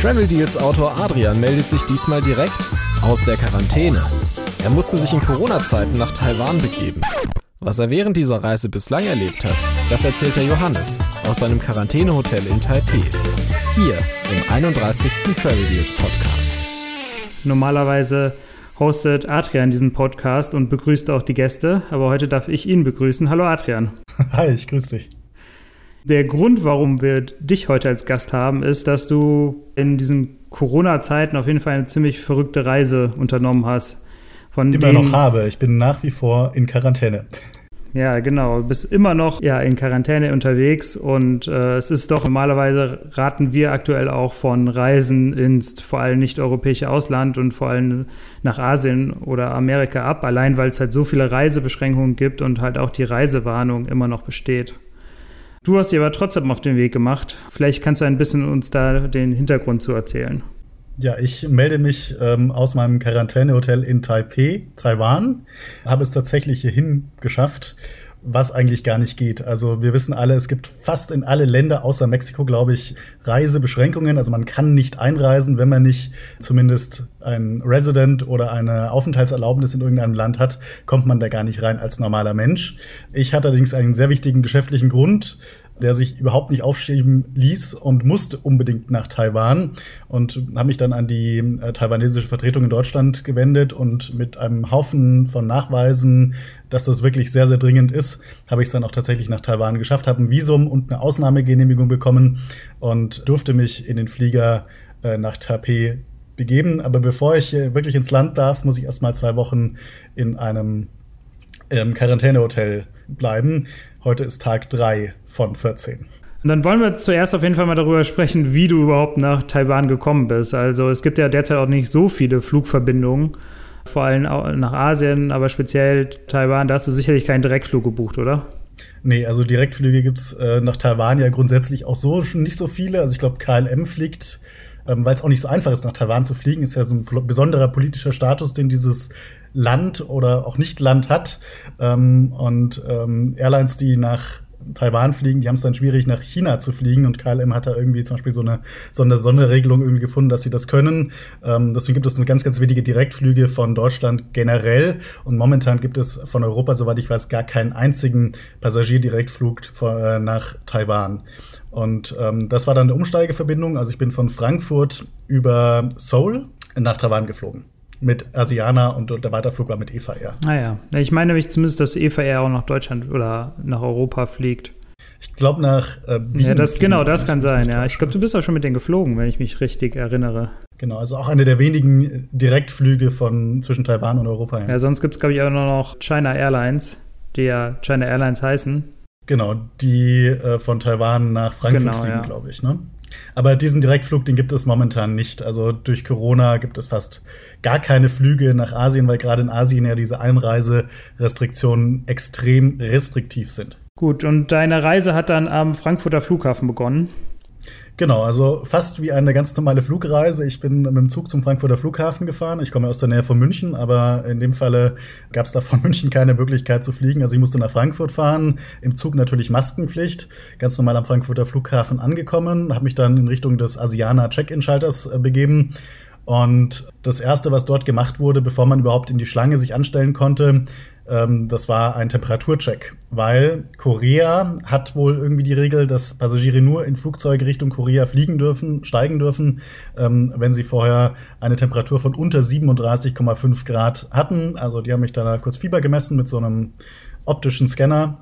Travel Deals Autor Adrian meldet sich diesmal direkt aus der Quarantäne. Er musste sich in Corona-Zeiten nach Taiwan begeben. Was er während dieser Reise bislang erlebt hat, das erzählt der Johannes aus seinem Quarantänehotel in Taipei. Hier im 31. Travel Deals Podcast. Normalerweise hostet Adrian diesen Podcast und begrüßt auch die Gäste, aber heute darf ich ihn begrüßen. Hallo Adrian. Hi, ich grüße dich. Der Grund, warum wir dich heute als Gast haben, ist, dass du in diesen Corona-Zeiten auf jeden Fall eine ziemlich verrückte Reise unternommen hast. Von immer noch habe. Ich bin nach wie vor in Quarantäne. Ja, genau. Du bist immer noch ja, in Quarantäne unterwegs und äh, es ist doch normalerweise raten wir aktuell auch von Reisen ins vor allem nicht europäische Ausland und vor allem nach Asien oder Amerika ab, allein weil es halt so viele Reisebeschränkungen gibt und halt auch die Reisewarnung immer noch besteht. Du hast dir aber trotzdem auf den Weg gemacht. Vielleicht kannst du ein bisschen uns da den Hintergrund zu erzählen. Ja, ich melde mich ähm, aus meinem Quarantänehotel in Taipei, Taiwan. Habe es tatsächlich hierhin geschafft, was eigentlich gar nicht geht. Also wir wissen alle, es gibt fast in alle Länder außer Mexiko, glaube ich, Reisebeschränkungen. Also man kann nicht einreisen, wenn man nicht zumindest ein Resident oder eine Aufenthaltserlaubnis in irgendeinem Land hat, kommt man da gar nicht rein als normaler Mensch. Ich hatte allerdings einen sehr wichtigen geschäftlichen Grund, der sich überhaupt nicht aufschieben ließ und musste unbedingt nach Taiwan und habe mich dann an die äh, taiwanesische Vertretung in Deutschland gewendet und mit einem Haufen von Nachweisen, dass das wirklich sehr, sehr dringend ist, habe ich es dann auch tatsächlich nach Taiwan geschafft, habe ein Visum und eine Ausnahmegenehmigung bekommen und durfte mich in den Flieger äh, nach Taipei begeben. Aber bevor ich wirklich ins Land darf, muss ich erst mal zwei Wochen in einem ähm, Quarantänehotel bleiben. Heute ist Tag 3 von 14. Und dann wollen wir zuerst auf jeden Fall mal darüber sprechen, wie du überhaupt nach Taiwan gekommen bist. Also es gibt ja derzeit auch nicht so viele Flugverbindungen, vor allem nach Asien, aber speziell Taiwan. Da hast du sicherlich keinen Direktflug gebucht, oder? Nee, also Direktflüge gibt es äh, nach Taiwan ja grundsätzlich auch so schon nicht so viele. Also ich glaube, KLM fliegt, ähm, weil es auch nicht so einfach ist, nach Taiwan zu fliegen, ist ja so ein besonderer politischer Status, den dieses Land oder auch nicht Land hat. Ähm, und ähm, Airlines, die nach Taiwan fliegen, die haben es dann schwierig, nach China zu fliegen. Und KLM hat da irgendwie zum Beispiel so eine, so eine Sonderregelung irgendwie gefunden, dass sie das können. Ähm, deswegen gibt es eine ganz, ganz wenige Direktflüge von Deutschland generell. Und momentan gibt es von Europa, soweit ich weiß, gar keinen einzigen Passagierdirektflug äh, nach Taiwan. Und ähm, das war dann eine Umsteigeverbindung. Also ich bin von Frankfurt über Seoul nach Taiwan geflogen mit Asiana und der Weiterflug war mit Eva Air. Ah ja. Ich meine nämlich zumindest, dass Eva Air auch nach Deutschland oder nach Europa fliegt. Ich glaube nach äh, Wien Ja, das, genau, das kann sein, ja. Ich glaube, du bist auch schon mit denen geflogen, wenn ich mich richtig erinnere. Genau, also auch eine der wenigen Direktflüge von zwischen Taiwan und Europa. Ja, ja sonst gibt es, glaube ich, auch nur noch China Airlines, die ja China Airlines heißen. Genau, die äh, von Taiwan nach Frankfurt genau, fliegen, ja. glaube ich, ne? Aber diesen Direktflug, den gibt es momentan nicht. Also durch Corona gibt es fast gar keine Flüge nach Asien, weil gerade in Asien ja diese Einreiserestriktionen extrem restriktiv sind. Gut, und deine Reise hat dann am Frankfurter Flughafen begonnen. Genau, also fast wie eine ganz normale Flugreise. Ich bin mit dem Zug zum Frankfurter Flughafen gefahren. Ich komme aus der Nähe von München, aber in dem Falle gab es da von München keine Möglichkeit zu fliegen. Also ich musste nach Frankfurt fahren. Im Zug natürlich Maskenpflicht. Ganz normal am Frankfurter Flughafen angekommen, habe mich dann in Richtung des Asiana Check-in-Schalters äh, begeben. Und das erste, was dort gemacht wurde, bevor man überhaupt in die Schlange sich anstellen konnte, ähm, das war ein Temperaturcheck, weil Korea hat wohl irgendwie die Regel, dass Passagiere nur in Flugzeuge Richtung Korea fliegen dürfen, steigen dürfen, ähm, wenn sie vorher eine Temperatur von unter 37,5 Grad hatten. Also die haben mich da kurz Fieber gemessen mit so einem optischen Scanner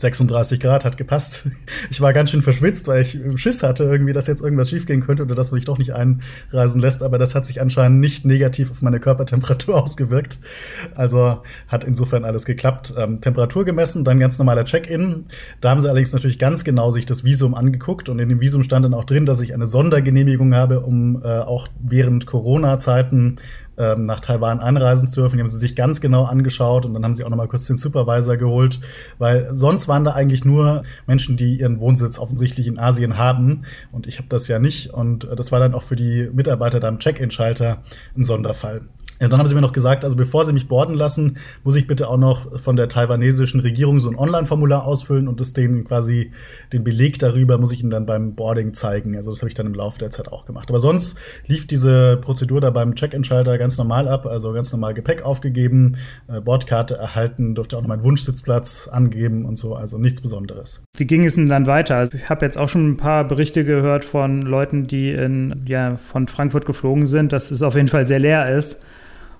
36 Grad hat gepasst. Ich war ganz schön verschwitzt, weil ich Schiss hatte, irgendwie, dass jetzt irgendwas schiefgehen könnte oder dass man mich doch nicht einreisen lässt. Aber das hat sich anscheinend nicht negativ auf meine Körpertemperatur ausgewirkt. Also hat insofern alles geklappt. Ähm, Temperatur gemessen, dann ganz normaler Check-in. Da haben sie allerdings natürlich ganz genau sich das Visum angeguckt und in dem Visum stand dann auch drin, dass ich eine Sondergenehmigung habe, um äh, auch während Corona-Zeiten ähm, nach Taiwan einreisen zu dürfen. Die haben sie sich ganz genau angeschaut und dann haben sie auch noch mal kurz den Supervisor geholt, weil sonst waren da eigentlich nur Menschen, die ihren Wohnsitz offensichtlich in Asien haben und ich habe das ja nicht und das war dann auch für die Mitarbeiter da am Check-in-Schalter ein Sonderfall. Ja, dann haben sie mir noch gesagt, also bevor sie mich boarden lassen, muss ich bitte auch noch von der taiwanesischen Regierung so ein Online-Formular ausfüllen und das denen quasi den Beleg darüber muss ich ihnen dann beim Boarding zeigen. Also das habe ich dann im Laufe der Zeit auch gemacht. Aber sonst lief diese Prozedur da beim Check-in-Schalter ganz normal ab, also ganz normal Gepäck aufgegeben, äh, Bordkarte erhalten, durfte auch noch meinen Wunschsitzplatz angeben und so, also nichts Besonderes. Wie ging es denn dann weiter? Also ich habe jetzt auch schon ein paar Berichte gehört von Leuten, die in, ja, von Frankfurt geflogen sind, dass es auf jeden Fall sehr leer ist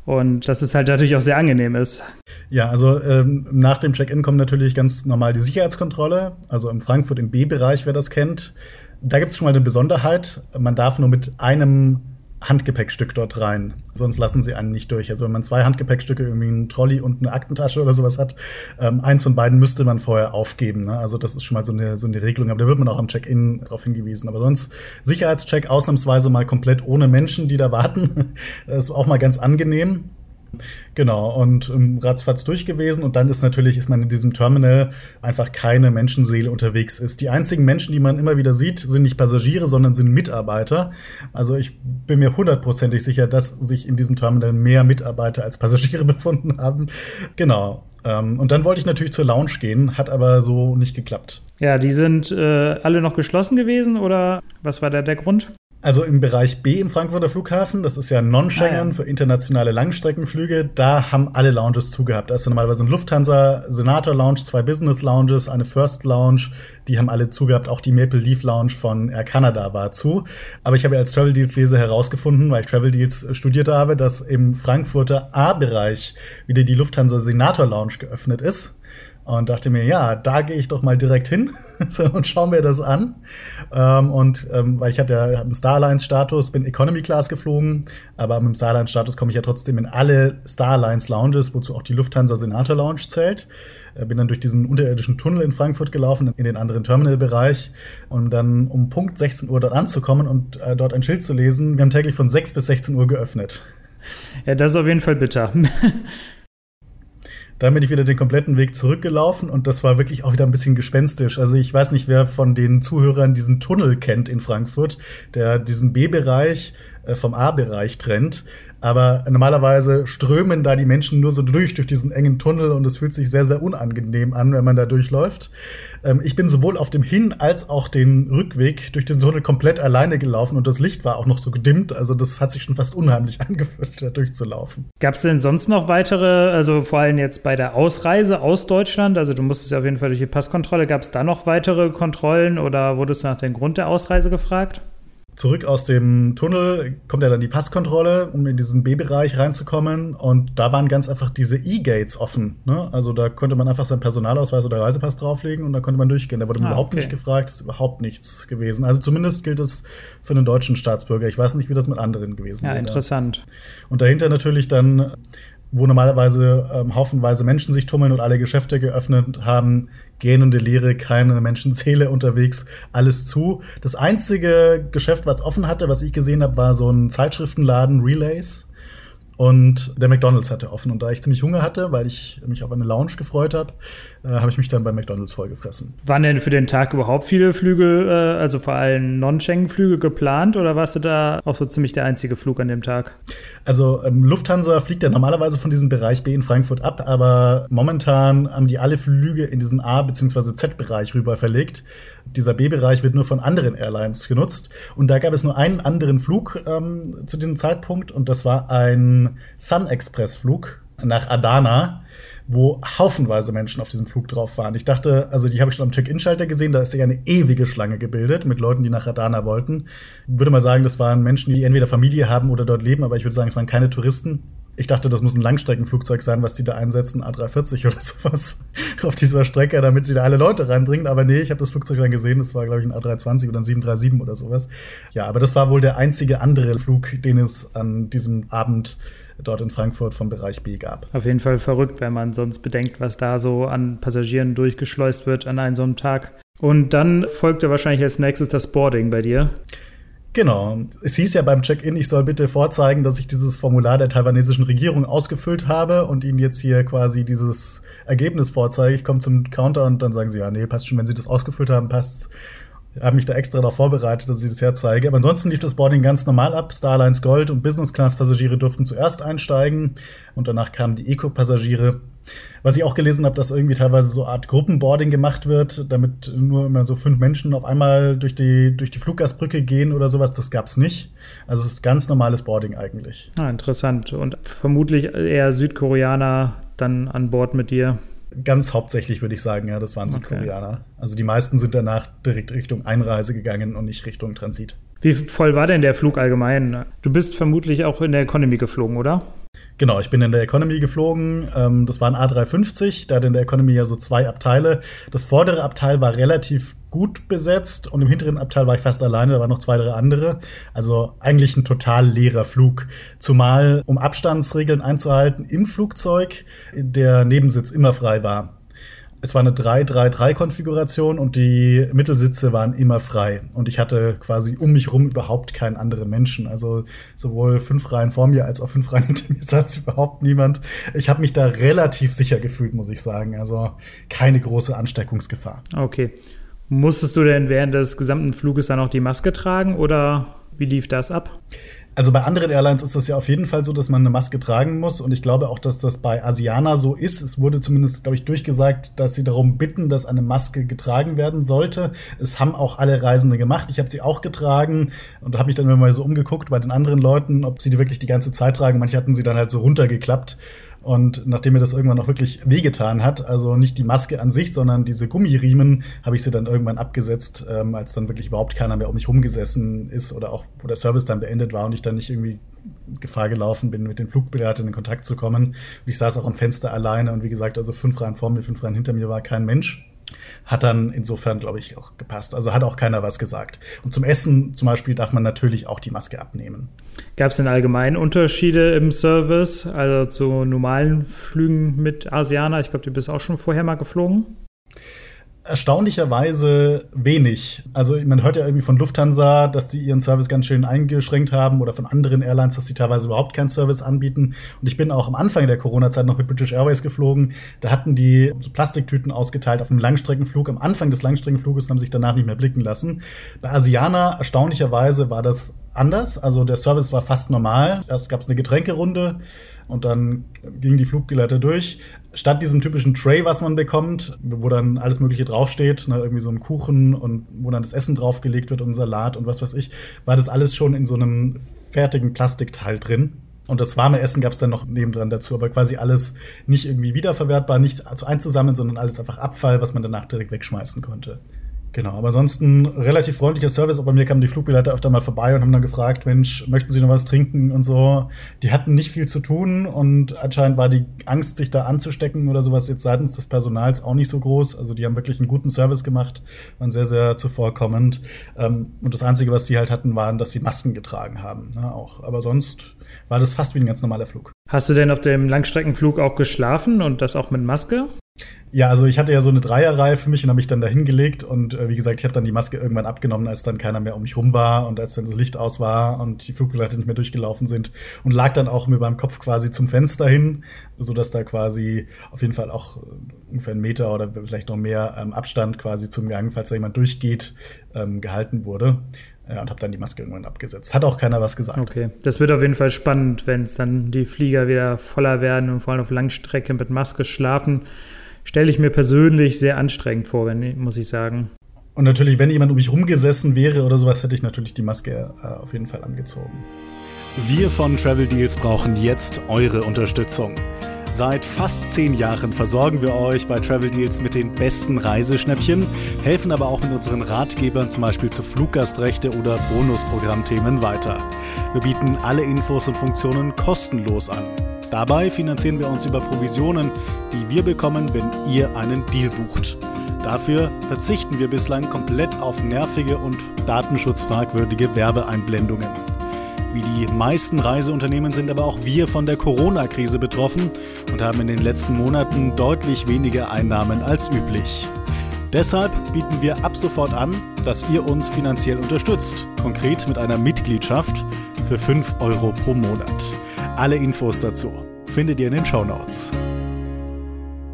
und dass es halt natürlich auch sehr angenehm ist. Ja, also ähm, nach dem Check-in kommt natürlich ganz normal die Sicherheitskontrolle. Also in Frankfurt im B-Bereich, wer das kennt. Da gibt es schon mal eine Besonderheit. Man darf nur mit einem Handgepäckstück dort rein. Sonst lassen sie einen nicht durch. Also wenn man zwei Handgepäckstücke, irgendwie einen Trolley und eine Aktentasche oder sowas hat, ähm, eins von beiden müsste man vorher aufgeben. Ne? Also das ist schon mal so eine, so eine Regelung. Aber da wird man auch am Check-in darauf hingewiesen. Aber sonst Sicherheitscheck ausnahmsweise mal komplett ohne Menschen, die da warten. das ist auch mal ganz angenehm. Genau, und ähm, ratzfatz durch gewesen. Und dann ist natürlich, ist man in diesem Terminal einfach keine Menschenseele unterwegs ist. Die einzigen Menschen, die man immer wieder sieht, sind nicht Passagiere, sondern sind Mitarbeiter. Also ich bin mir hundertprozentig sicher, dass sich in diesem Terminal mehr Mitarbeiter als Passagiere befunden haben. Genau. Ähm, und dann wollte ich natürlich zur Lounge gehen, hat aber so nicht geklappt. Ja, die sind äh, alle noch geschlossen gewesen oder was war da der Grund? Also im Bereich B im Frankfurter Flughafen, das ist ja Non-Schengen ah, ja. für internationale Langstreckenflüge, da haben alle Lounges zugehabt. Da ist ja normalerweise ein Lufthansa Senator Lounge, zwei Business Lounges, eine First Lounge, die haben alle zugehabt. Auch die Maple Leaf Lounge von Air Canada war zu. Aber ich habe ja als Travel Deals Leser herausgefunden, weil ich Travel Deals studiert habe, dass im Frankfurter A-Bereich wieder die Lufthansa Senator Lounge geöffnet ist und dachte mir, ja, da gehe ich doch mal direkt hin und schaue mir das an. Ähm, und ähm, weil ich hatte ja einen Starlines-Status, bin Economy Class geflogen, aber mit dem Starlines-Status komme ich ja trotzdem in alle Starlines-Lounges, wozu auch die Lufthansa Senator Lounge zählt. Äh, bin dann durch diesen unterirdischen Tunnel in Frankfurt gelaufen, in den anderen Terminalbereich, um dann um Punkt 16 Uhr dort anzukommen und äh, dort ein Schild zu lesen. Wir haben täglich von 6 bis 16 Uhr geöffnet. Ja, das ist auf jeden Fall bitter. Dann bin ich wieder den kompletten Weg zurückgelaufen und das war wirklich auch wieder ein bisschen gespenstisch. Also ich weiß nicht, wer von den Zuhörern diesen Tunnel kennt in Frankfurt, der diesen B-Bereich vom A-Bereich trennt. Aber normalerweise strömen da die Menschen nur so durch, durch diesen engen Tunnel und es fühlt sich sehr, sehr unangenehm an, wenn man da durchläuft. Ähm, ich bin sowohl auf dem Hin- als auch den Rückweg durch diesen Tunnel komplett alleine gelaufen und das Licht war auch noch so gedimmt. Also das hat sich schon fast unheimlich angefühlt, da durchzulaufen. Gab es denn sonst noch weitere, also vor allem jetzt bei der Ausreise aus Deutschland, also du musstest ja auf jeden Fall durch die Passkontrolle, gab es da noch weitere Kontrollen oder wurdest du nach dem Grund der Ausreise gefragt? Zurück aus dem Tunnel kommt ja dann die Passkontrolle, um in diesen B-Bereich reinzukommen. Und da waren ganz einfach diese E-Gates offen. Ne? Also da konnte man einfach seinen Personalausweis oder Reisepass drauflegen und da konnte man durchgehen. Da wurde man ah, überhaupt okay. nicht gefragt, ist überhaupt nichts gewesen. Also zumindest gilt es für einen deutschen Staatsbürger. Ich weiß nicht, wie das mit anderen gewesen wäre. Ja, interessant. Und dahinter natürlich dann wo normalerweise ähm, haufenweise Menschen sich tummeln und alle Geschäfte geöffnet haben, gähnende Leere, keine Menschenseele unterwegs, alles zu. Das einzige Geschäft, was offen hatte, was ich gesehen habe, war so ein Zeitschriftenladen, Relays. Und der McDonalds hatte offen. Und da ich ziemlich Hunger hatte, weil ich mich auf eine Lounge gefreut habe, äh, habe ich mich dann bei McDonalds vollgefressen. Waren denn für den Tag überhaupt viele Flüge, äh, also vor allem Non-Schengen-Flüge geplant oder warst du da auch so ziemlich der einzige Flug an dem Tag? Also ähm, Lufthansa fliegt ja normalerweise von diesem Bereich B in Frankfurt ab, aber momentan haben die alle Flüge in diesen A- bzw. Z-Bereich rüber verlegt. Dieser B-Bereich wird nur von anderen Airlines genutzt. Und da gab es nur einen anderen Flug ähm, zu diesem Zeitpunkt und das war ein Sun Express Flug nach Adana, wo haufenweise Menschen auf diesem Flug drauf waren. Ich dachte, also die habe ich schon am Check-in-Schalter gesehen, da ist ja eine ewige Schlange gebildet mit Leuten, die nach Adana wollten. Ich würde mal sagen, das waren Menschen, die entweder Familie haben oder dort leben, aber ich würde sagen, es waren keine Touristen. Ich dachte, das muss ein Langstreckenflugzeug sein, was die da einsetzen, A340 oder sowas, auf dieser Strecke, damit sie da alle Leute reinbringen. Aber nee, ich habe das Flugzeug dann gesehen, das war, glaube ich, ein A320 oder ein 737 oder sowas. Ja, aber das war wohl der einzige andere Flug, den es an diesem Abend dort in Frankfurt vom Bereich B gab. Auf jeden Fall verrückt, wenn man sonst bedenkt, was da so an Passagieren durchgeschleust wird an einem so einem Tag. Und dann folgte wahrscheinlich als nächstes das Boarding bei dir. Genau. Es hieß ja beim Check-in, ich soll bitte vorzeigen, dass ich dieses Formular der taiwanesischen Regierung ausgefüllt habe und ihnen jetzt hier quasi dieses Ergebnis vorzeige. Ich komme zum Counter und dann sagen sie, ja, nee, passt schon, wenn sie das ausgefüllt haben, passt's. habe mich da extra darauf vorbereitet, dass ich das herzeige. Aber ansonsten lief das Boarding ganz normal ab. Starlines Gold und Business Class Passagiere durften zuerst einsteigen und danach kamen die Eco-Passagiere. Was ich auch gelesen habe, dass irgendwie teilweise so eine Art Gruppenboarding gemacht wird, damit nur immer so fünf Menschen auf einmal durch die, durch die Fluggastbrücke gehen oder sowas. Das gab es nicht. Also es ist ganz normales Boarding eigentlich. Ah, interessant. Und vermutlich eher Südkoreaner dann an Bord mit dir. Ganz hauptsächlich würde ich sagen, ja, das waren Südkoreaner. Okay. Also die meisten sind danach direkt Richtung Einreise gegangen und nicht Richtung Transit. Wie voll war denn der Flug allgemein? Du bist vermutlich auch in der Economy geflogen, oder? Genau, ich bin in der Economy geflogen. Ähm, das war ein A350. Da hat in der Economy ja so zwei Abteile. Das vordere Abteil war relativ gut besetzt und im hinteren Abteil war ich fast alleine. Da waren noch zwei, drei andere. Also eigentlich ein total leerer Flug. Zumal, um Abstandsregeln einzuhalten, im Flugzeug der Nebensitz immer frei war es war eine 3-3-3-Konfiguration und die Mittelsitze waren immer frei. Und ich hatte quasi um mich rum überhaupt keinen anderen Menschen. Also sowohl fünf Reihen vor mir als auch fünf Reihen hinter mir saß überhaupt niemand. Ich habe mich da relativ sicher gefühlt, muss ich sagen. Also keine große Ansteckungsgefahr. Okay. Musstest du denn während des gesamten Fluges dann auch die Maske tragen oder wie lief das ab? Also bei anderen Airlines ist das ja auf jeden Fall so, dass man eine Maske tragen muss. Und ich glaube auch, dass das bei Asiana so ist. Es wurde zumindest, glaube ich, durchgesagt, dass sie darum bitten, dass eine Maske getragen werden sollte. Es haben auch alle Reisende gemacht. Ich habe sie auch getragen und habe mich dann immer mal so umgeguckt bei den anderen Leuten, ob sie die wirklich die ganze Zeit tragen. Manche hatten sie dann halt so runtergeklappt. Und nachdem mir das irgendwann auch wirklich wehgetan hat, also nicht die Maske an sich, sondern diese Gummiriemen, habe ich sie dann irgendwann abgesetzt, ähm, als dann wirklich überhaupt keiner mehr um mich rumgesessen ist oder auch, wo der Service dann beendet war und ich dann nicht irgendwie Gefahr gelaufen bin, mit den Flugbegleitern in Kontakt zu kommen. Und ich saß auch am Fenster alleine und wie gesagt, also fünf Reihen vor mir, fünf Reihen hinter mir war kein Mensch. Hat dann insofern, glaube ich, auch gepasst. Also hat auch keiner was gesagt. Und zum Essen zum Beispiel darf man natürlich auch die Maske abnehmen. Gab es denn allgemein Unterschiede im Service, also zu normalen Flügen mit Asianer? Ich glaube, du bist auch schon vorher mal geflogen erstaunlicherweise wenig. Also man hört ja irgendwie von Lufthansa, dass sie ihren Service ganz schön eingeschränkt haben oder von anderen Airlines, dass sie teilweise überhaupt keinen Service anbieten. Und ich bin auch am Anfang der Corona-Zeit noch mit British Airways geflogen. Da hatten die so Plastiktüten ausgeteilt auf einem Langstreckenflug am Anfang des Langstreckenfluges haben sich danach nicht mehr blicken lassen. Bei Asiana erstaunlicherweise war das anders. Also der Service war fast normal. Erst gab es eine Getränkerunde und dann gingen die Fluggeleiter durch. Statt diesem typischen Tray, was man bekommt, wo dann alles Mögliche draufsteht, ne, irgendwie so ein Kuchen und wo dann das Essen draufgelegt wird und Salat und was weiß ich, war das alles schon in so einem fertigen Plastikteil drin. Und das warme Essen gab es dann noch nebendran dazu, aber quasi alles nicht irgendwie wiederverwertbar, nicht einzusammeln, sondern alles einfach Abfall, was man danach direkt wegschmeißen konnte. Genau, aber ansonsten relativ freundlicher Service. Auch bei mir kamen die Flugbegleiter öfter mal vorbei und haben dann gefragt, Mensch, möchten Sie noch was trinken und so. Die hatten nicht viel zu tun und anscheinend war die Angst, sich da anzustecken oder sowas jetzt seitens des Personals auch nicht so groß. Also die haben wirklich einen guten Service gemacht, waren sehr, sehr zuvorkommend. Ähm, und das Einzige, was sie halt hatten, waren, dass sie Masken getragen haben. Ne, auch. Aber sonst war das fast wie ein ganz normaler Flug. Hast du denn auf dem Langstreckenflug auch geschlafen und das auch mit Maske? Ja, also ich hatte ja so eine Dreierreihe für mich und habe mich dann da hingelegt und äh, wie gesagt, ich habe dann die Maske irgendwann abgenommen, als dann keiner mehr um mich rum war und als dann das Licht aus war und die Flugbegleiter nicht mehr durchgelaufen sind und lag dann auch mit meinem Kopf quasi zum Fenster hin, so dass da quasi auf jeden Fall auch äh, ungefähr einen Meter oder vielleicht noch mehr ähm, Abstand quasi zum Gang, falls da jemand durchgeht, ähm, gehalten wurde. Ja, und habe dann die Maske irgendwann abgesetzt. Hat auch keiner was gesagt. Okay, das wird auf jeden Fall spannend, wenn es dann die Flieger wieder voller werden und vor allem auf Langstrecke mit Maske schlafen stelle ich mir persönlich sehr anstrengend vor, wenn, muss ich sagen. Und natürlich, wenn jemand um mich rumgesessen wäre oder sowas, hätte ich natürlich die Maske äh, auf jeden Fall angezogen. Wir von Travel Deals brauchen jetzt eure Unterstützung. Seit fast zehn Jahren versorgen wir euch bei Travel Deals mit den besten Reiseschnäppchen, helfen aber auch mit unseren Ratgebern zum Beispiel zu Fluggastrechte oder Bonusprogrammthemen weiter. Wir bieten alle Infos und Funktionen kostenlos an. Dabei finanzieren wir uns über Provisionen, die wir bekommen, wenn ihr einen Deal bucht. Dafür verzichten wir bislang komplett auf nervige und datenschutzfragwürdige Werbeeinblendungen. Wie die meisten Reiseunternehmen sind aber auch wir von der Corona-Krise betroffen und haben in den letzten Monaten deutlich weniger Einnahmen als üblich. Deshalb bieten wir ab sofort an, dass ihr uns finanziell unterstützt, konkret mit einer Mitgliedschaft für 5 Euro pro Monat. Alle Infos dazu findet ihr in den Show Notes.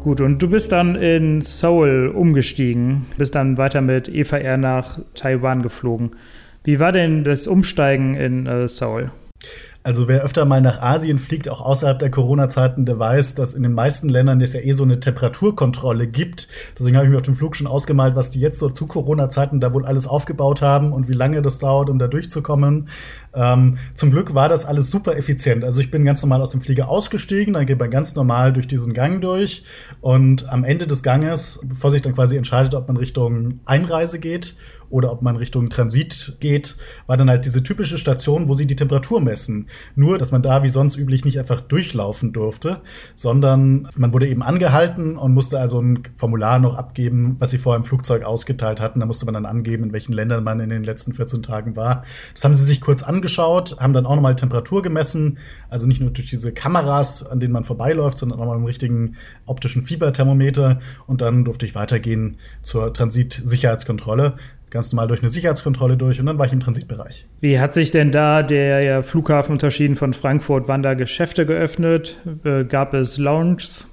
Gut, und du bist dann in Seoul umgestiegen, bist dann weiter mit Eva Air nach Taiwan geflogen. Wie war denn das Umsteigen in äh, Seoul? Also wer öfter mal nach Asien fliegt, auch außerhalb der Corona-Zeiten, der weiß, dass in den meisten Ländern es ja eh so eine Temperaturkontrolle gibt. Deswegen habe ich mir auf dem Flug schon ausgemalt, was die jetzt so zu Corona-Zeiten da wohl alles aufgebaut haben und wie lange das dauert, um da durchzukommen. Ähm, zum Glück war das alles super effizient. Also ich bin ganz normal aus dem Flieger ausgestiegen, dann geht man ganz normal durch diesen Gang durch und am Ende des Ganges, bevor sich dann quasi entscheidet, ob man Richtung Einreise geht oder ob man Richtung Transit geht, war dann halt diese typische Station, wo sie die Temperatur messen. Nur, dass man da wie sonst üblich nicht einfach durchlaufen durfte, sondern man wurde eben angehalten und musste also ein Formular noch abgeben, was sie vorher im Flugzeug ausgeteilt hatten. Da musste man dann angeben, in welchen Ländern man in den letzten 14 Tagen war. Das haben sie sich kurz angeschaut, haben dann auch nochmal Temperatur gemessen. Also nicht nur durch diese Kameras, an denen man vorbeiläuft, sondern auch mal im richtigen optischen Fieberthermometer. Und dann durfte ich weitergehen zur Transitsicherheitskontrolle ganz normal durch eine Sicherheitskontrolle durch und dann war ich im Transitbereich. Wie hat sich denn da der Flughafen unterschieden von Frankfurt? Waren da Geschäfte geöffnet? Äh, gab es Lounges?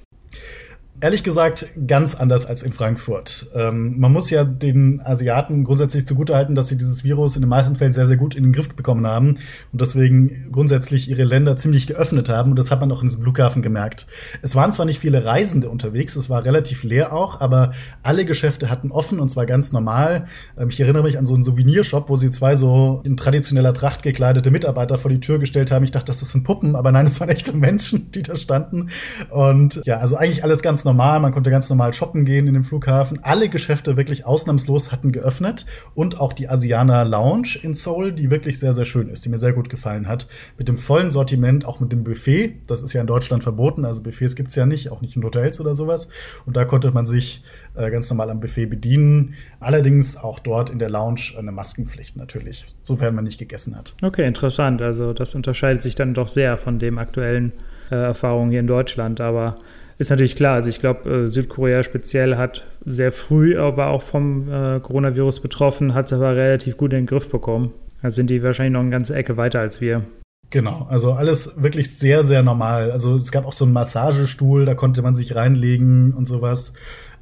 Ehrlich gesagt, ganz anders als in Frankfurt. Ähm, man muss ja den Asiaten grundsätzlich zugutehalten, dass sie dieses Virus in den meisten Fällen sehr, sehr gut in den Griff bekommen haben und deswegen grundsätzlich ihre Länder ziemlich geöffnet haben. Und das hat man auch in diesem Flughafen gemerkt. Es waren zwar nicht viele Reisende unterwegs, es war relativ leer auch, aber alle Geschäfte hatten offen und zwar ganz normal. Ähm, ich erinnere mich an so einen Souvenirshop, wo sie zwei so in traditioneller Tracht gekleidete Mitarbeiter vor die Tür gestellt haben. Ich dachte, das sind Puppen, aber nein, es waren echte Menschen, die da standen. Und ja, also eigentlich alles ganz normal. Man konnte ganz normal shoppen gehen in dem Flughafen. Alle Geschäfte wirklich ausnahmslos hatten geöffnet und auch die Asiana Lounge in Seoul, die wirklich sehr, sehr schön ist, die mir sehr gut gefallen hat. Mit dem vollen Sortiment, auch mit dem Buffet. Das ist ja in Deutschland verboten, also Buffets gibt es ja nicht, auch nicht in Hotels oder sowas. Und da konnte man sich äh, ganz normal am Buffet bedienen. Allerdings auch dort in der Lounge eine Maskenpflicht natürlich, sofern man nicht gegessen hat. Okay, interessant. Also das unterscheidet sich dann doch sehr von dem aktuellen äh, Erfahrungen hier in Deutschland. Aber ist natürlich klar. Also ich glaube, äh, Südkorea speziell hat sehr früh aber auch vom äh, Coronavirus betroffen, hat es aber relativ gut in den Griff bekommen. Da sind die wahrscheinlich noch eine ganze Ecke weiter als wir. Genau, also alles wirklich sehr, sehr normal. Also es gab auch so einen Massagestuhl, da konnte man sich reinlegen und sowas.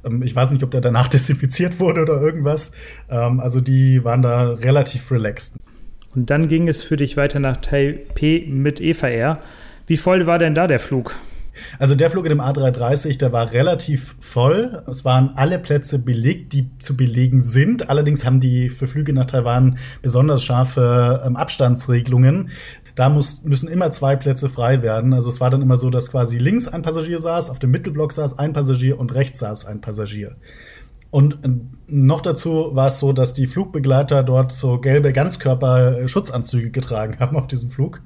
Ähm, ich weiß nicht, ob der danach desinfiziert wurde oder irgendwas. Ähm, also die waren da relativ relaxed. Und dann ging es für dich weiter nach Taipei mit Eva Air. Wie voll war denn da der Flug? Also der Flug in dem A330, der war relativ voll. Es waren alle Plätze belegt, die zu belegen sind. Allerdings haben die für Flüge nach Taiwan besonders scharfe ähm, Abstandsregelungen. Da muss, müssen immer zwei Plätze frei werden. Also es war dann immer so, dass quasi links ein Passagier saß, auf dem Mittelblock saß ein Passagier und rechts saß ein Passagier. Und äh, noch dazu war es so, dass die Flugbegleiter dort so gelbe Ganzkörper-Schutzanzüge getragen haben auf diesem Flug.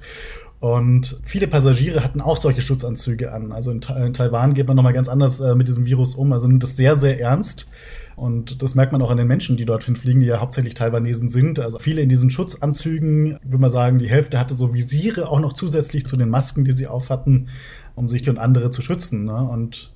Und viele Passagiere hatten auch solche Schutzanzüge an. Also in, in Taiwan geht man nochmal ganz anders äh, mit diesem Virus um. Also nimmt das sehr, sehr ernst. Und das merkt man auch an den Menschen, die dorthin fliegen, die ja hauptsächlich Taiwanesen sind. Also viele in diesen Schutzanzügen, würde man sagen, die Hälfte hatte so Visiere auch noch zusätzlich zu den Masken, die sie auf hatten, um sich und andere zu schützen. Ne? Und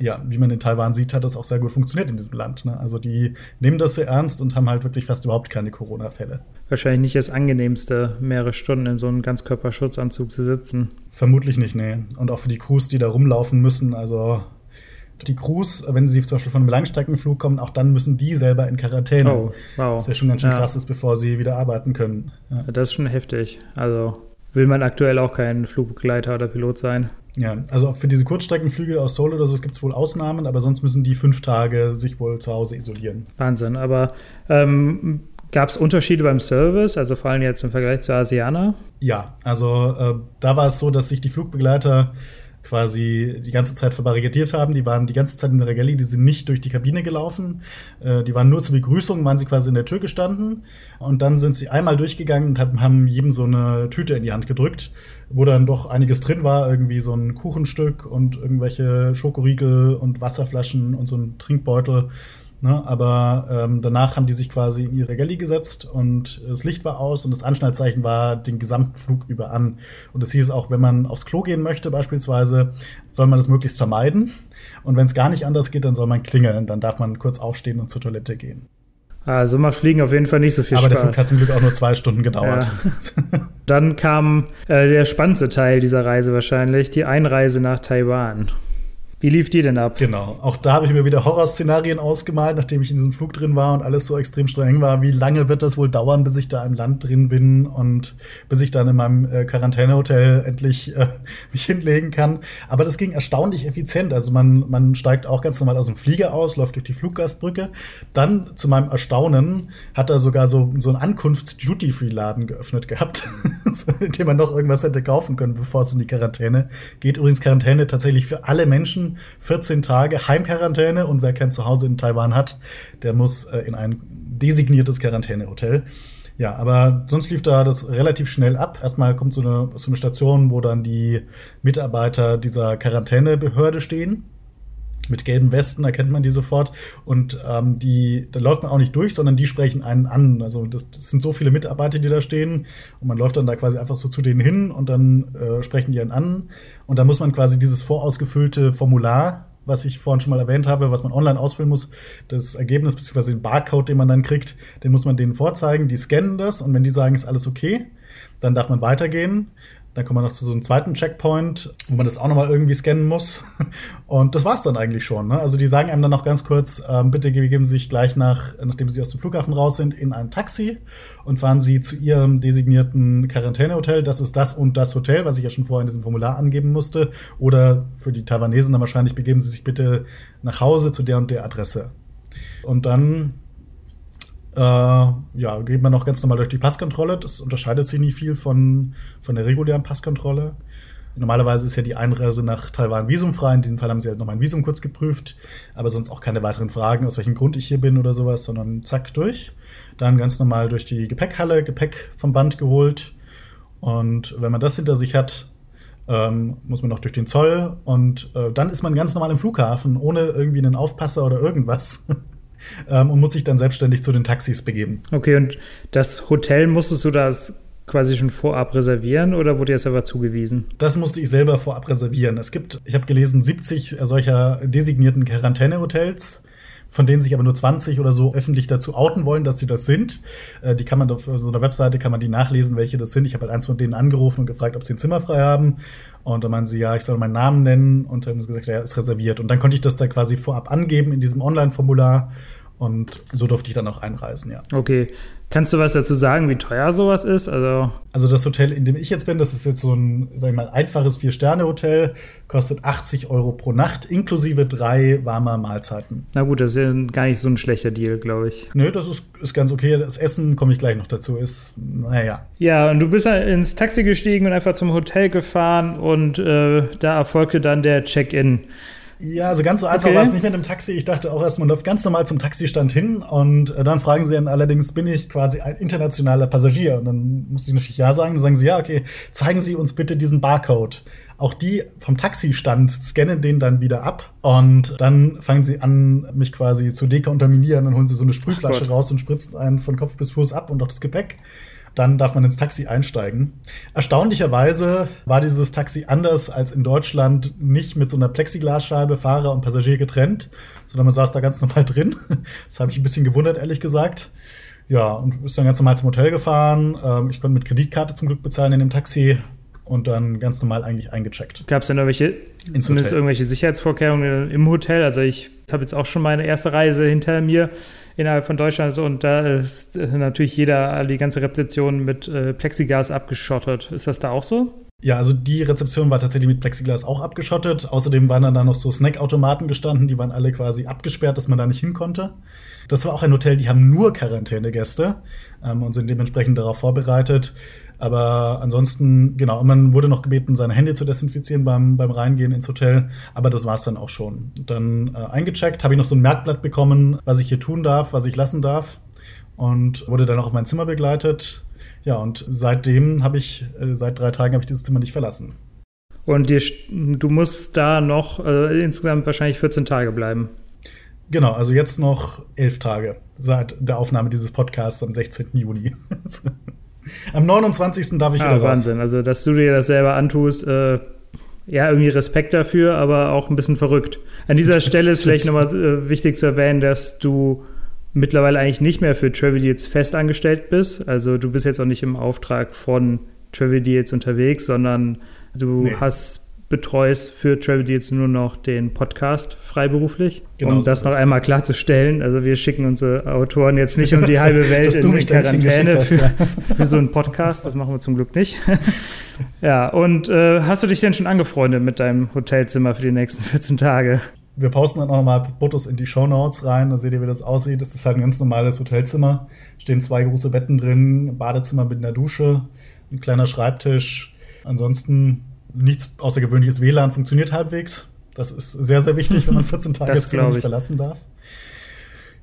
ja, wie man in Taiwan sieht, hat das auch sehr gut funktioniert in diesem Land. Ne? Also die nehmen das sehr ernst und haben halt wirklich fast überhaupt keine Corona-Fälle. Wahrscheinlich nicht das angenehmste, mehrere Stunden in so einem Ganzkörperschutzanzug zu sitzen. Vermutlich nicht, nee. Und auch für die Crews, die da rumlaufen müssen, also die Crews, wenn sie zum Beispiel von einem Langstreckenflug kommen, auch dann müssen die selber in Quarantäne. Oh, wow. Was ja schon ganz schön ja. krass ist, bevor sie wieder arbeiten können. Ja. Das ist schon heftig. Also will man aktuell auch kein Flugbegleiter oder Pilot sein. Ja, also für diese Kurzstreckenflüge aus Seoul oder so gibt es wohl Ausnahmen, aber sonst müssen die fünf Tage sich wohl zu Hause isolieren. Wahnsinn, aber ähm, gab es Unterschiede beim Service, also vor allem jetzt im Vergleich zu Asiana? Ja, also äh, da war es so, dass sich die Flugbegleiter quasi die ganze Zeit verbarrikadiert haben. Die waren die ganze Zeit in der Regelli, die sind nicht durch die Kabine gelaufen. Äh, die waren nur zur Begrüßung, waren sie quasi in der Tür gestanden. Und dann sind sie einmal durchgegangen und haben jedem so eine Tüte in die Hand gedrückt, wo dann doch einiges drin war, irgendwie so ein Kuchenstück und irgendwelche Schokoriegel und Wasserflaschen und so ein Trinkbeutel. Ne, aber ähm, danach haben die sich quasi in ihre Galley gesetzt und das Licht war aus und das Anschnallzeichen war den gesamten Flug über an. Und es hieß auch, wenn man aufs Klo gehen möchte beispielsweise, soll man das möglichst vermeiden. Und wenn es gar nicht anders geht, dann soll man klingeln. Dann darf man kurz aufstehen und zur Toilette gehen. Also macht Fliegen auf jeden Fall nicht so viel Aber Spaß. Aber der Flug hat zum Glück auch nur zwei Stunden gedauert. Ja. Dann kam äh, der spannendste Teil dieser Reise wahrscheinlich, die Einreise nach Taiwan. Wie lief die denn ab? Genau. Auch da habe ich mir wieder Horrorszenarien ausgemalt, nachdem ich in diesem Flug drin war und alles so extrem streng war. Wie lange wird das wohl dauern, bis ich da im Land drin bin und bis ich dann in meinem äh, Quarantänehotel endlich äh, mich hinlegen kann. Aber das ging erstaunlich effizient. Also man, man steigt auch ganz normal aus dem Flieger aus, läuft durch die Fluggastbrücke. Dann, zu meinem Erstaunen, hat er sogar so, so einen Ankunfts-Duty-Free-Laden geöffnet gehabt, in dem man noch irgendwas hätte kaufen können, bevor es in die Quarantäne geht. Übrigens Quarantäne tatsächlich für alle Menschen 14 Tage Heimquarantäne und wer kein Zuhause in Taiwan hat, der muss äh, in ein designiertes Quarantänehotel. Ja, aber sonst lief da das relativ schnell ab. Erstmal kommt so eine, so eine Station, wo dann die Mitarbeiter dieser Quarantänebehörde stehen mit gelben Westen, da kennt man die sofort. Und ähm, die, da läuft man auch nicht durch, sondern die sprechen einen an. Also das, das, sind so viele Mitarbeiter, die da stehen. Und man läuft dann da quasi einfach so zu denen hin und dann äh, sprechen die einen an. Und da muss man quasi dieses vorausgefüllte Formular was ich vorhin schon mal erwähnt habe, was man online ausfüllen muss, das Ergebnis bzw. den Barcode, den man dann kriegt, den muss man denen vorzeigen. Die scannen das und wenn die sagen, ist alles okay, dann darf man weitergehen. Dann kommt man noch zu so einem zweiten Checkpoint, wo man das auch nochmal irgendwie scannen muss. Und das war's dann eigentlich schon. Ne? Also die sagen einem dann noch ganz kurz, ähm, bitte geben Sie sich gleich nach, nachdem Sie aus dem Flughafen raus sind, in ein Taxi und fahren Sie zu Ihrem designierten Quarantänehotel. Das ist das und das Hotel, was ich ja schon vorher in diesem Formular angeben musste. Oder für die Taiwanesen dann wahrscheinlich, begeben Sie sich bitte nach Hause zu der und der Adresse. Und dann äh, ja, geht man noch ganz normal durch die Passkontrolle. Das unterscheidet sich nicht viel von, von der regulären Passkontrolle. Normalerweise ist ja die Einreise nach Taiwan visumfrei. In diesem Fall haben sie halt noch mein Visum kurz geprüft, aber sonst auch keine weiteren Fragen, aus welchem Grund ich hier bin oder sowas, sondern zack durch. Dann ganz normal durch die Gepäckhalle, Gepäck vom Band geholt. Und wenn man das hinter sich hat, ähm, muss man noch durch den Zoll und äh, dann ist man ganz normal im Flughafen, ohne irgendwie einen Aufpasser oder irgendwas. ähm, und muss sich dann selbstständig zu den Taxis begeben. Okay, und das Hotel musstest du das quasi schon vorab reservieren oder wurde dir das aber zugewiesen? Das musste ich selber vorab reservieren. Es gibt, ich habe gelesen, 70 solcher designierten Quarantänehotels von denen sich aber nur 20 oder so öffentlich dazu outen wollen, dass sie das sind. Äh, die kann man auf so einer Webseite kann man die nachlesen, welche das sind. Ich habe halt eins von denen angerufen und gefragt, ob sie ein Zimmer frei haben. Und dann meinen sie, ja, ich soll meinen Namen nennen und dann haben sie gesagt, ja, ist reserviert. Und dann konnte ich das da quasi vorab angeben in diesem Online-Formular. Und so durfte ich dann auch einreisen, ja. Okay. Kannst du was dazu sagen, wie teuer sowas ist? Also, also das Hotel, in dem ich jetzt bin, das ist jetzt so ein, sag ich mal, einfaches Vier-Sterne-Hotel, kostet 80 Euro pro Nacht, inklusive drei warmer Mahlzeiten. Na gut, das ist ja gar nicht so ein schlechter Deal, glaube ich. Nö, das ist, ist ganz okay. Das Essen komme ich gleich noch dazu, ist, naja. Ja, und du bist ins Taxi gestiegen und einfach zum Hotel gefahren und äh, da erfolgte dann der Check-in. Ja, also ganz so einfach okay. war es nicht mit dem Taxi. Ich dachte auch erst, man läuft ganz normal zum Taxistand hin und äh, dann fragen sie dann allerdings, bin ich quasi ein internationaler Passagier? Und dann muss ich natürlich ja sagen. Dann sagen sie, ja, okay, zeigen Sie uns bitte diesen Barcode. Auch die vom Taxistand scannen den dann wieder ab und dann fangen sie an, mich quasi zu dekontaminieren. Dann holen sie so eine Sprühflasche raus und spritzen einen von Kopf bis Fuß ab und auch das Gepäck. Dann darf man ins Taxi einsteigen. Erstaunlicherweise war dieses Taxi anders als in Deutschland nicht mit so einer Plexiglasscheibe Fahrer und Passagier getrennt, sondern man saß da ganz normal drin. Das habe ich ein bisschen gewundert, ehrlich gesagt. Ja, und ist dann ganz normal zum Hotel gefahren. Ähm, ich konnte mit Kreditkarte zum Glück bezahlen in dem Taxi und dann ganz normal eigentlich eingecheckt. Gab es denn irgendwelche, Ins zumindest Hotel. irgendwelche Sicherheitsvorkehrungen im Hotel? Also ich habe jetzt auch schon meine erste Reise hinter mir innerhalb von Deutschland und da ist natürlich jeder, die ganze Rezeption mit äh, Plexiglas abgeschottet. Ist das da auch so? Ja, also die Rezeption war tatsächlich mit Plexiglas auch abgeschottet. Außerdem waren dann da noch so Snackautomaten gestanden, die waren alle quasi abgesperrt, dass man da nicht hin konnte. Das war auch ein Hotel, die haben nur Quarantänegäste ähm, und sind dementsprechend darauf vorbereitet. Aber ansonsten, genau, man wurde noch gebeten, seine Hände zu desinfizieren beim, beim Reingehen ins Hotel. Aber das war es dann auch schon. Dann äh, eingecheckt, habe ich noch so ein Merkblatt bekommen, was ich hier tun darf, was ich lassen darf. Und wurde dann auch auf mein Zimmer begleitet. Ja, und seitdem habe ich, äh, seit drei Tagen habe ich dieses Zimmer nicht verlassen. Und dir, du musst da noch äh, insgesamt wahrscheinlich 14 Tage bleiben. Genau, also jetzt noch elf Tage seit der Aufnahme dieses Podcasts am 16. Juni. Am 29. darf ich ah, wieder raus. Wahnsinn, also dass du dir das selber antust, äh, ja, irgendwie Respekt dafür, aber auch ein bisschen verrückt. An dieser Stelle ist vielleicht nochmal äh, wichtig zu erwähnen, dass du mittlerweile eigentlich nicht mehr für Travel Deals fest angestellt bist. Also du bist jetzt auch nicht im Auftrag von Travel Deals unterwegs, sondern du nee. hast betreust für Travel Deals nur noch den Podcast freiberuflich. Genau um so das ist noch es. einmal klarzustellen. Also wir schicken unsere Autoren jetzt nicht um die halbe Welt in da Quarantäne hingeschickt für, hast, für so einen Podcast. Das machen wir zum Glück nicht. ja, und äh, hast du dich denn schon angefreundet mit deinem Hotelzimmer für die nächsten 14 Tage? Wir posten dann auch nochmal Fotos in die Shownotes rein, da seht ihr, wie das aussieht. Das ist halt ein ganz normales Hotelzimmer. Stehen zwei große Betten drin, Badezimmer mit einer Dusche, ein kleiner Schreibtisch. Ansonsten nichts außergewöhnliches WLAN funktioniert halbwegs. Das ist sehr, sehr wichtig, wenn man 14 Tage Das nicht ich. verlassen darf.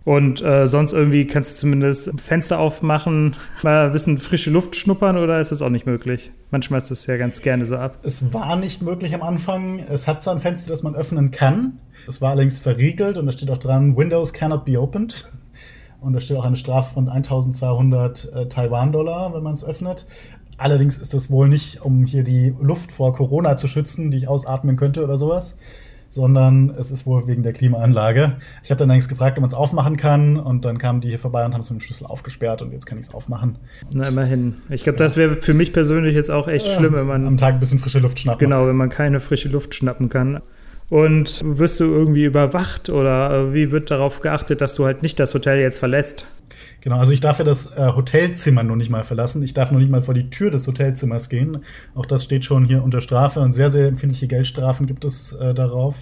Und äh, sonst irgendwie kannst du zumindest Fenster aufmachen, mal ein bisschen frische Luft schnuppern oder ist das auch nicht möglich? Manchmal ist das ja ganz gerne so ab. Es war nicht möglich am Anfang. Es hat zwar ein Fenster, das man öffnen kann. Es war allerdings verriegelt und da steht auch dran, Windows cannot be opened. Und da steht auch eine Strafe von 1200 äh, Taiwan-Dollar, wenn man es öffnet. Allerdings ist das wohl nicht, um hier die Luft vor Corona zu schützen, die ich ausatmen könnte oder sowas, sondern es ist wohl wegen der Klimaanlage. Ich habe dann allerdings gefragt, ob man es aufmachen kann und dann kamen die hier vorbei und haben es mit dem Schlüssel aufgesperrt und jetzt kann ich es aufmachen. Na, immerhin. Ich glaube, das wäre für mich persönlich jetzt auch echt schlimm, wenn man am Tag ein bisschen frische Luft schnappen. Genau, wenn man keine frische Luft schnappen kann. Und wirst du irgendwie überwacht oder wie wird darauf geachtet, dass du halt nicht das Hotel jetzt verlässt? Genau, also ich darf ja das äh, Hotelzimmer noch nicht mal verlassen. Ich darf noch nicht mal vor die Tür des Hotelzimmers gehen. Auch das steht schon hier unter Strafe und sehr, sehr empfindliche Geldstrafen gibt es äh, darauf.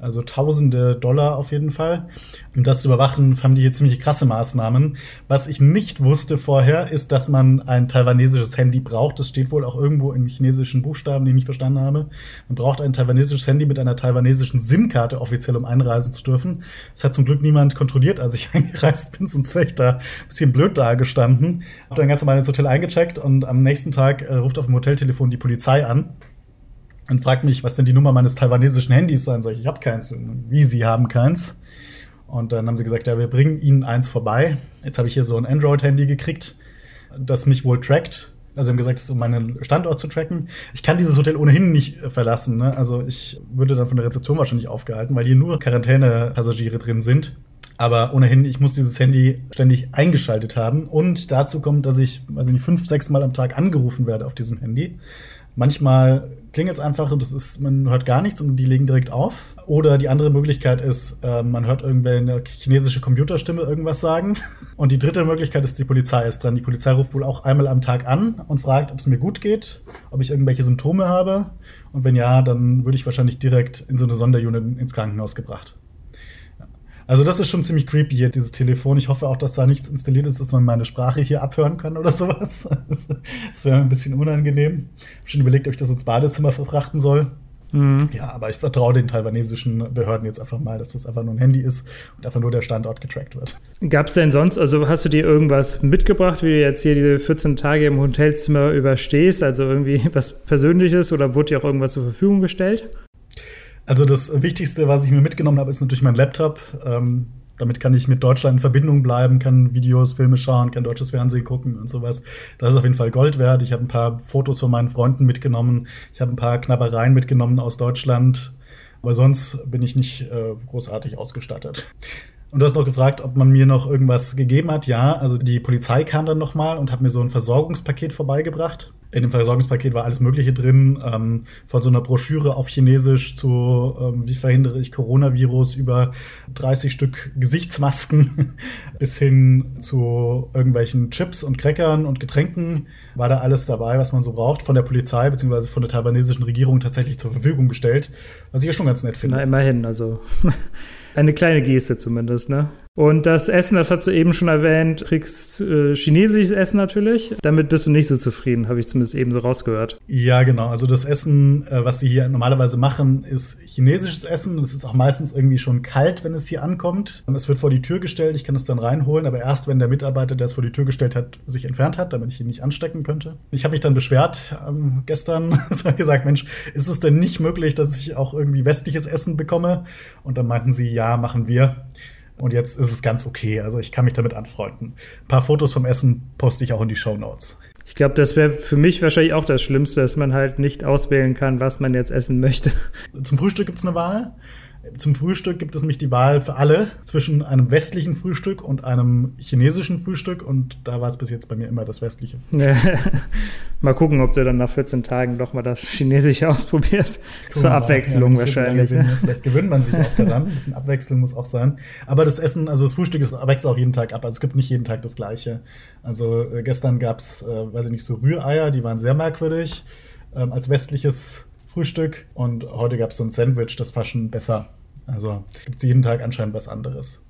Also tausende Dollar auf jeden Fall. Um das zu überwachen, haben die hier ziemlich krasse Maßnahmen. Was ich nicht wusste vorher, ist, dass man ein taiwanesisches Handy braucht. Das steht wohl auch irgendwo in chinesischen Buchstaben, die ich nicht verstanden habe. Man braucht ein taiwanesisches Handy mit einer taiwanesischen SIM-Karte offiziell, um einreisen zu dürfen. Das hat zum Glück niemand kontrolliert, als ich eingereist bin, sonst wäre ich da ein bisschen blöd dagestanden. Hab dann ganz normal ins Hotel eingecheckt und am nächsten Tag äh, ruft auf dem Hoteltelefon die Polizei an und fragt mich, was denn die Nummer meines taiwanesischen Handys sein soll. Ich, habe keins. Wie, Sie haben keins? Und dann haben sie gesagt, ja, wir bringen Ihnen eins vorbei. Jetzt habe ich hier so ein Android-Handy gekriegt, das mich wohl trackt. Also haben gesagt, es ist um meinen Standort zu tracken. Ich kann dieses Hotel ohnehin nicht verlassen. Ne? Also ich würde dann von der Rezeption wahrscheinlich aufgehalten, weil hier nur Quarantänepassagiere drin sind. Aber ohnehin, ich muss dieses Handy ständig eingeschaltet haben. Und dazu kommt, dass ich, weiß ich nicht, fünf, sechs Mal am Tag angerufen werde auf diesem Handy. Manchmal klingelt es einfach und das ist, man hört gar nichts und die legen direkt auf. Oder die andere Möglichkeit ist, äh, man hört irgendwer eine chinesische Computerstimme irgendwas sagen. Und die dritte Möglichkeit ist, die Polizei ist dran. Die Polizei ruft wohl auch einmal am Tag an und fragt, ob es mir gut geht, ob ich irgendwelche Symptome habe. Und wenn ja, dann würde ich wahrscheinlich direkt in so eine Sonderunit ins Krankenhaus gebracht. Also das ist schon ziemlich creepy hier, dieses Telefon. Ich hoffe auch, dass da nichts installiert ist, dass man meine Sprache hier abhören kann oder sowas. Das wäre mir ein bisschen unangenehm. Ich habe schon überlegt, ob ich das ins Badezimmer verfrachten soll. Mhm. Ja, aber ich vertraue den taiwanesischen Behörden jetzt einfach mal, dass das einfach nur ein Handy ist und einfach nur der Standort getrackt wird. Gab es denn sonst, also hast du dir irgendwas mitgebracht, wie du jetzt hier diese 14 Tage im Hotelzimmer überstehst? Also irgendwie was Persönliches oder wurde dir auch irgendwas zur Verfügung gestellt? Also das Wichtigste, was ich mir mitgenommen habe, ist natürlich mein Laptop. Ähm, damit kann ich mit Deutschland in Verbindung bleiben, kann Videos, Filme schauen, kann deutsches Fernsehen gucken und sowas. Das ist auf jeden Fall Gold wert. Ich habe ein paar Fotos von meinen Freunden mitgenommen. Ich habe ein paar Knabbereien mitgenommen aus Deutschland. Aber sonst bin ich nicht äh, großartig ausgestattet. Und du hast noch gefragt, ob man mir noch irgendwas gegeben hat. Ja, also die Polizei kam dann nochmal und hat mir so ein Versorgungspaket vorbeigebracht. In dem Versorgungspaket war alles Mögliche drin, ähm, von so einer Broschüre auf Chinesisch zu ähm, wie verhindere ich Coronavirus über 30 Stück Gesichtsmasken bis hin zu irgendwelchen Chips und Crackern und Getränken war da alles dabei, was man so braucht, von der Polizei bzw. von der taiwanesischen Regierung tatsächlich zur Verfügung gestellt, was ich ja schon ganz nett finde. Na, immerhin, also eine kleine Geste zumindest, ne? Und das Essen, das hast du eben schon erwähnt, kriegst äh, chinesisches Essen natürlich. Damit bist du nicht so zufrieden, habe ich zumindest eben so rausgehört. Ja, genau. Also das Essen, äh, was sie hier normalerweise machen, ist chinesisches Essen. Es ist auch meistens irgendwie schon kalt, wenn es hier ankommt. Es wird vor die Tür gestellt, ich kann es dann reinholen, aber erst wenn der Mitarbeiter, der es vor die Tür gestellt hat, sich entfernt hat, damit ich ihn nicht anstecken könnte. Ich habe mich dann beschwert ähm, gestern, gesagt, Mensch, ist es denn nicht möglich, dass ich auch irgendwie westliches Essen bekomme? Und dann meinten sie, ja, machen wir. Und jetzt ist es ganz okay. Also ich kann mich damit anfreunden. Ein paar Fotos vom Essen poste ich auch in die Show Notes. Ich glaube, das wäre für mich wahrscheinlich auch das Schlimmste, dass man halt nicht auswählen kann, was man jetzt essen möchte. Zum Frühstück gibt es eine Wahl. Zum Frühstück gibt es nämlich die Wahl für alle zwischen einem westlichen Frühstück und einem chinesischen Frühstück. Und da war es bis jetzt bei mir immer das westliche. mal gucken, ob du dann nach 14 Tagen doch mal das chinesische ausprobierst. Zur ja, Abwechslung ja, wahrscheinlich. Gewinnen, Vielleicht gewöhnt man sich auch daran. Ein bisschen Abwechslung muss auch sein. Aber das Essen, also das Frühstück ist, wächst auch jeden Tag ab. Also es gibt nicht jeden Tag das gleiche. Also äh, gestern gab es, äh, weiß ich nicht, so Rühreier, die waren sehr merkwürdig ähm, als westliches Frühstück. Und heute gab es so ein Sandwich, das war schon besser. Also gibt es jeden Tag anscheinend was anderes.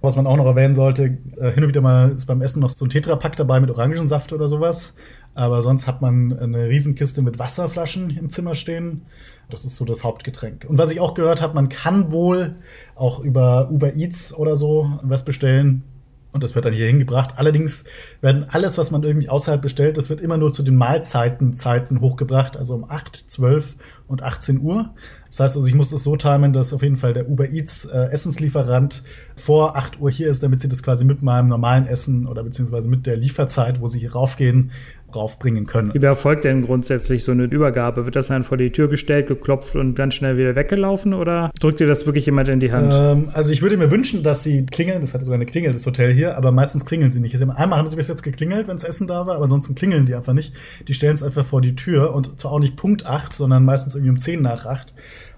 Was man auch noch erwähnen sollte, äh, hin und wieder mal ist beim Essen noch so ein Tetrapack dabei mit Orangensaft oder sowas. Aber sonst hat man eine Riesenkiste mit Wasserflaschen im Zimmer stehen. Das ist so das Hauptgetränk. Und was ich auch gehört habe, man kann wohl auch über Uber Eats oder so was bestellen. Und das wird dann hier hingebracht. Allerdings werden alles, was man irgendwie außerhalb bestellt, das wird immer nur zu den Mahlzeiten Zeiten hochgebracht, also um 8, 12 und 18 Uhr. Das heißt also, ich muss das so timen, dass auf jeden Fall der Uber Eats äh, Essenslieferant vor 8 Uhr hier ist, damit sie das quasi mit meinem normalen Essen oder beziehungsweise mit der Lieferzeit, wo sie hier raufgehen, raufbringen können. Wie erfolgt denn grundsätzlich so eine Übergabe? Wird das dann vor die Tür gestellt, geklopft und ganz schnell wieder weggelaufen oder drückt dir das wirklich jemand in die Hand? Ähm, also ich würde mir wünschen, dass sie klingeln. Das hat sogar eine Klingel, das Hotel hier, aber meistens klingeln sie nicht. Einmal haben sie bis jetzt geklingelt, wenn das Essen da war, aber ansonsten klingeln die einfach nicht. Die stellen es einfach vor die Tür und zwar auch nicht Punkt 8, sondern meistens irgendwie um 10 nach 8.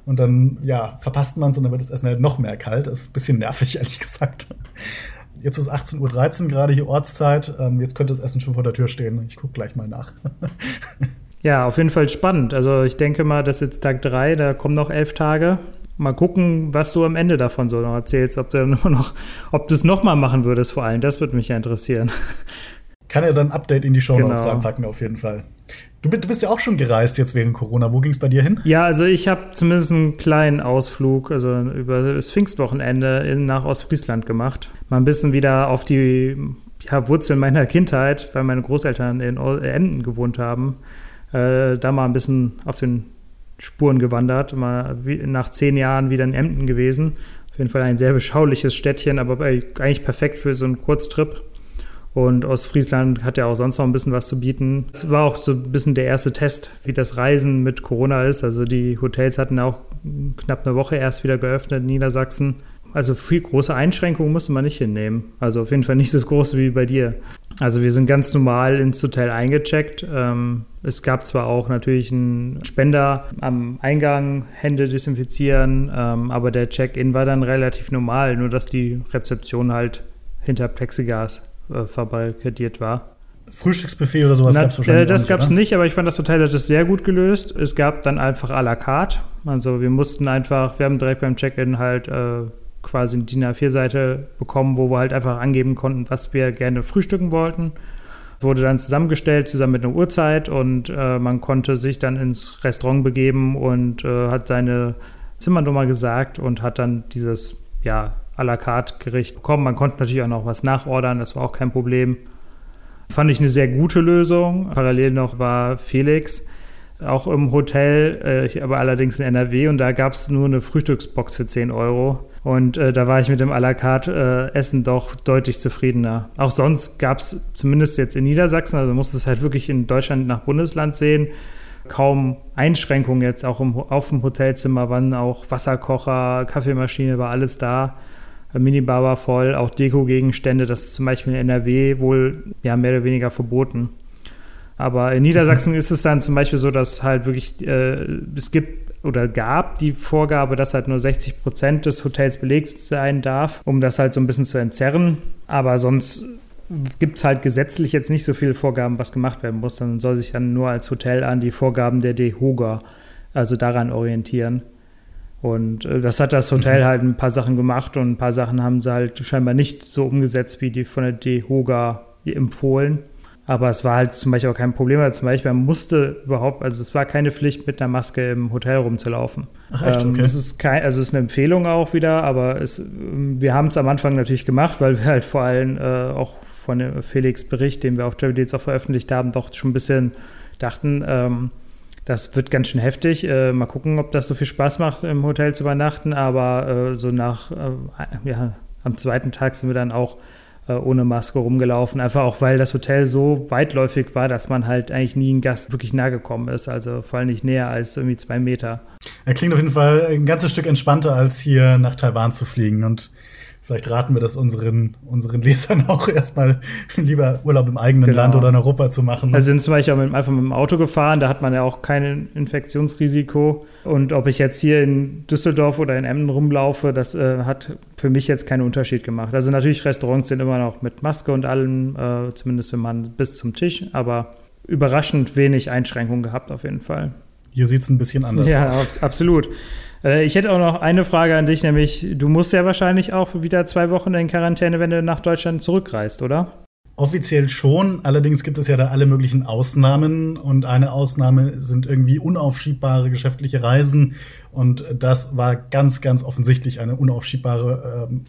Und dann, ja, verpasst man es und dann wird das Essen halt noch mehr kalt. Das ist ein bisschen nervig, ehrlich gesagt. Jetzt ist 18.13 Uhr gerade hier Ortszeit. Ähm, jetzt könnte das Essen schon vor der Tür stehen. Ich gucke gleich mal nach. ja, auf jeden Fall spannend. Also ich denke mal, das ist jetzt Tag 3, da kommen noch elf Tage. Mal gucken, was du am Ende davon so noch erzählst, ob du noch, ob du es nochmal machen würdest vor allem. Das würde mich ja interessieren. Kann ja dann ein Update in die Show genau. reinpacken, auf jeden Fall. Du bist, du bist, ja auch schon gereist jetzt wegen Corona. Wo ging es bei dir hin? Ja, also ich habe zumindest einen kleinen Ausflug, also über das Pfingstwochenende in, nach Ostfriesland gemacht. Mal ein bisschen wieder auf die ja, Wurzeln meiner Kindheit, weil meine Großeltern in Emden gewohnt haben. Äh, da mal ein bisschen auf den Spuren gewandert, mal nach zehn Jahren wieder in Emden gewesen. Auf jeden Fall ein sehr beschauliches Städtchen, aber eigentlich perfekt für so einen Kurztrip. Und Ostfriesland hat ja auch sonst noch ein bisschen was zu bieten. Es war auch so ein bisschen der erste Test, wie das Reisen mit Corona ist. Also die Hotels hatten auch knapp eine Woche erst wieder geöffnet in Niedersachsen. Also viel große Einschränkungen musste man nicht hinnehmen. Also auf jeden Fall nicht so groß wie bei dir. Also wir sind ganz normal ins Hotel eingecheckt. Ähm, es gab zwar auch natürlich einen Spender am Eingang, Hände desinfizieren, ähm, aber der Check-in war dann relativ normal, nur dass die Rezeption halt hinter Plexiglas äh, verbarrikadiert war. Frühstücksbuffet oder sowas gab es wahrscheinlich äh, Das gab es nicht, aber ich fand, das Hotel hat das sehr gut gelöst. Es gab dann einfach à la carte. Also wir mussten einfach, wir haben direkt beim Check-in halt äh, quasi eine DIN A4-Seite bekommen, wo wir halt einfach angeben konnten, was wir gerne frühstücken wollten. Es wurde dann zusammengestellt, zusammen mit einer Uhrzeit und äh, man konnte sich dann ins Restaurant begeben und äh, hat seine Zimmernummer gesagt und hat dann dieses, ja, à la carte Gericht bekommen. Man konnte natürlich auch noch was nachordern, das war auch kein Problem. Fand ich eine sehr gute Lösung. Parallel noch war Felix auch im Hotel, äh, aber allerdings in NRW und da gab es nur eine Frühstücksbox für 10 Euro. Und äh, da war ich mit dem à la carte äh, Essen doch deutlich zufriedener. Auch sonst gab es zumindest jetzt in Niedersachsen, also musste es halt wirklich in Deutschland nach Bundesland sehen, kaum Einschränkungen jetzt auch im, auf dem Hotelzimmer, waren auch Wasserkocher, Kaffeemaschine, war alles da. Minibar war voll, auch Deko-Gegenstände, das ist zum Beispiel in NRW wohl ja, mehr oder weniger verboten. Aber in Niedersachsen ist es dann zum Beispiel so, dass halt wirklich, äh, es gibt oder gab die Vorgabe, dass halt nur 60 Prozent des Hotels belegt sein darf, um das halt so ein bisschen zu entzerren. Aber sonst gibt es halt gesetzlich jetzt nicht so viele Vorgaben, was gemacht werden muss. Dann soll sich dann nur als Hotel an die Vorgaben der DEHOGA, also daran orientieren. Und äh, das hat das Hotel mhm. halt ein paar Sachen gemacht und ein paar Sachen haben sie halt scheinbar nicht so umgesetzt, wie die von der DEHOGA empfohlen. Aber es war halt zum Beispiel auch kein Problem, weil zum Beispiel man musste überhaupt, also es war keine Pflicht, mit einer Maske im Hotel rumzulaufen. Ach echt, ähm, okay. es ist kein, also es ist eine Empfehlung auch wieder, aber es, wir haben es am Anfang natürlich gemacht, weil wir halt vor allem äh, auch von dem Felix Bericht, den wir auf Travel Deals auch veröffentlicht haben, doch schon ein bisschen dachten, ähm, das wird ganz schön heftig. Äh, mal gucken, ob das so viel Spaß macht, im Hotel zu übernachten. Aber äh, so nach, äh, ja, am zweiten Tag sind wir dann auch äh, ohne Maske rumgelaufen. Einfach auch, weil das Hotel so weitläufig war, dass man halt eigentlich nie ein Gast wirklich nahe gekommen ist. Also vor allem nicht näher als irgendwie zwei Meter. Er klingt auf jeden Fall ein ganzes Stück entspannter, als hier nach Taiwan zu fliegen. Und Vielleicht raten wir das unseren, unseren Lesern auch erstmal lieber Urlaub im eigenen genau. Land oder in Europa zu machen. Also sind zum Beispiel auch einfach mit dem Auto gefahren, da hat man ja auch kein Infektionsrisiko. Und ob ich jetzt hier in Düsseldorf oder in Emden rumlaufe, das äh, hat für mich jetzt keinen Unterschied gemacht. Also natürlich, Restaurants sind immer noch mit Maske und allem, äh, zumindest wenn man bis zum Tisch, aber überraschend wenig Einschränkungen gehabt auf jeden Fall. Hier sieht es ein bisschen anders ja, aus. Ja, absolut. Äh, ich hätte auch noch eine Frage an dich, nämlich du musst ja wahrscheinlich auch wieder zwei Wochen in Quarantäne, wenn du nach Deutschland zurückreist, oder? Offiziell schon, allerdings gibt es ja da alle möglichen Ausnahmen und eine Ausnahme sind irgendwie unaufschiebbare geschäftliche Reisen und das war ganz, ganz offensichtlich eine unaufschiebbare ähm,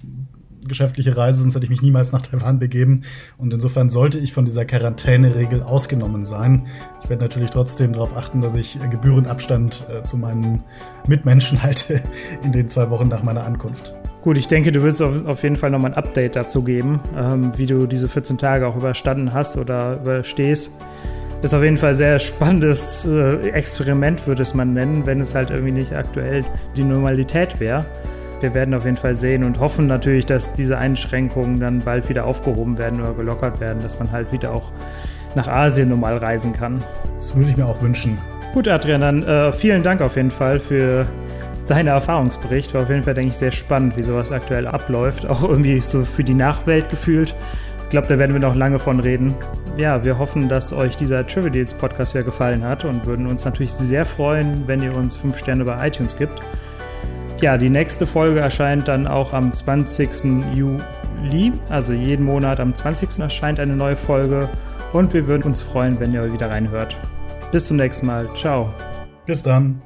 geschäftliche Reise, sonst hätte ich mich niemals nach Taiwan begeben. Und insofern sollte ich von dieser Quarantäneregel ausgenommen sein. Ich werde natürlich trotzdem darauf achten, dass ich Gebührenabstand äh, zu meinen Mitmenschen halte in den zwei Wochen nach meiner Ankunft. Gut, ich denke, du wirst auf jeden Fall nochmal ein Update dazu geben, ähm, wie du diese 14 Tage auch überstanden hast oder überstehst. Das ist auf jeden Fall ein sehr spannendes äh, Experiment, würde es man nennen, wenn es halt irgendwie nicht aktuell die Normalität wäre wir werden auf jeden Fall sehen und hoffen natürlich, dass diese Einschränkungen dann bald wieder aufgehoben werden oder gelockert werden, dass man halt wieder auch nach Asien normal reisen kann. Das würde ich mir auch wünschen. Gut, Adrian, dann äh, vielen Dank auf jeden Fall für deinen Erfahrungsbericht. War auf jeden Fall, denke ich, sehr spannend, wie sowas aktuell abläuft. Auch irgendwie so für die Nachwelt gefühlt. Ich glaube, da werden wir noch lange von reden. Ja, wir hoffen, dass euch dieser Trivial Deals Podcast wieder gefallen hat und würden uns natürlich sehr freuen, wenn ihr uns fünf Sterne bei iTunes gibt ja, die nächste Folge erscheint dann auch am 20. Juli. Also jeden Monat am 20. erscheint eine neue Folge. Und wir würden uns freuen, wenn ihr wieder reinhört. Bis zum nächsten Mal. Ciao. Bis dann.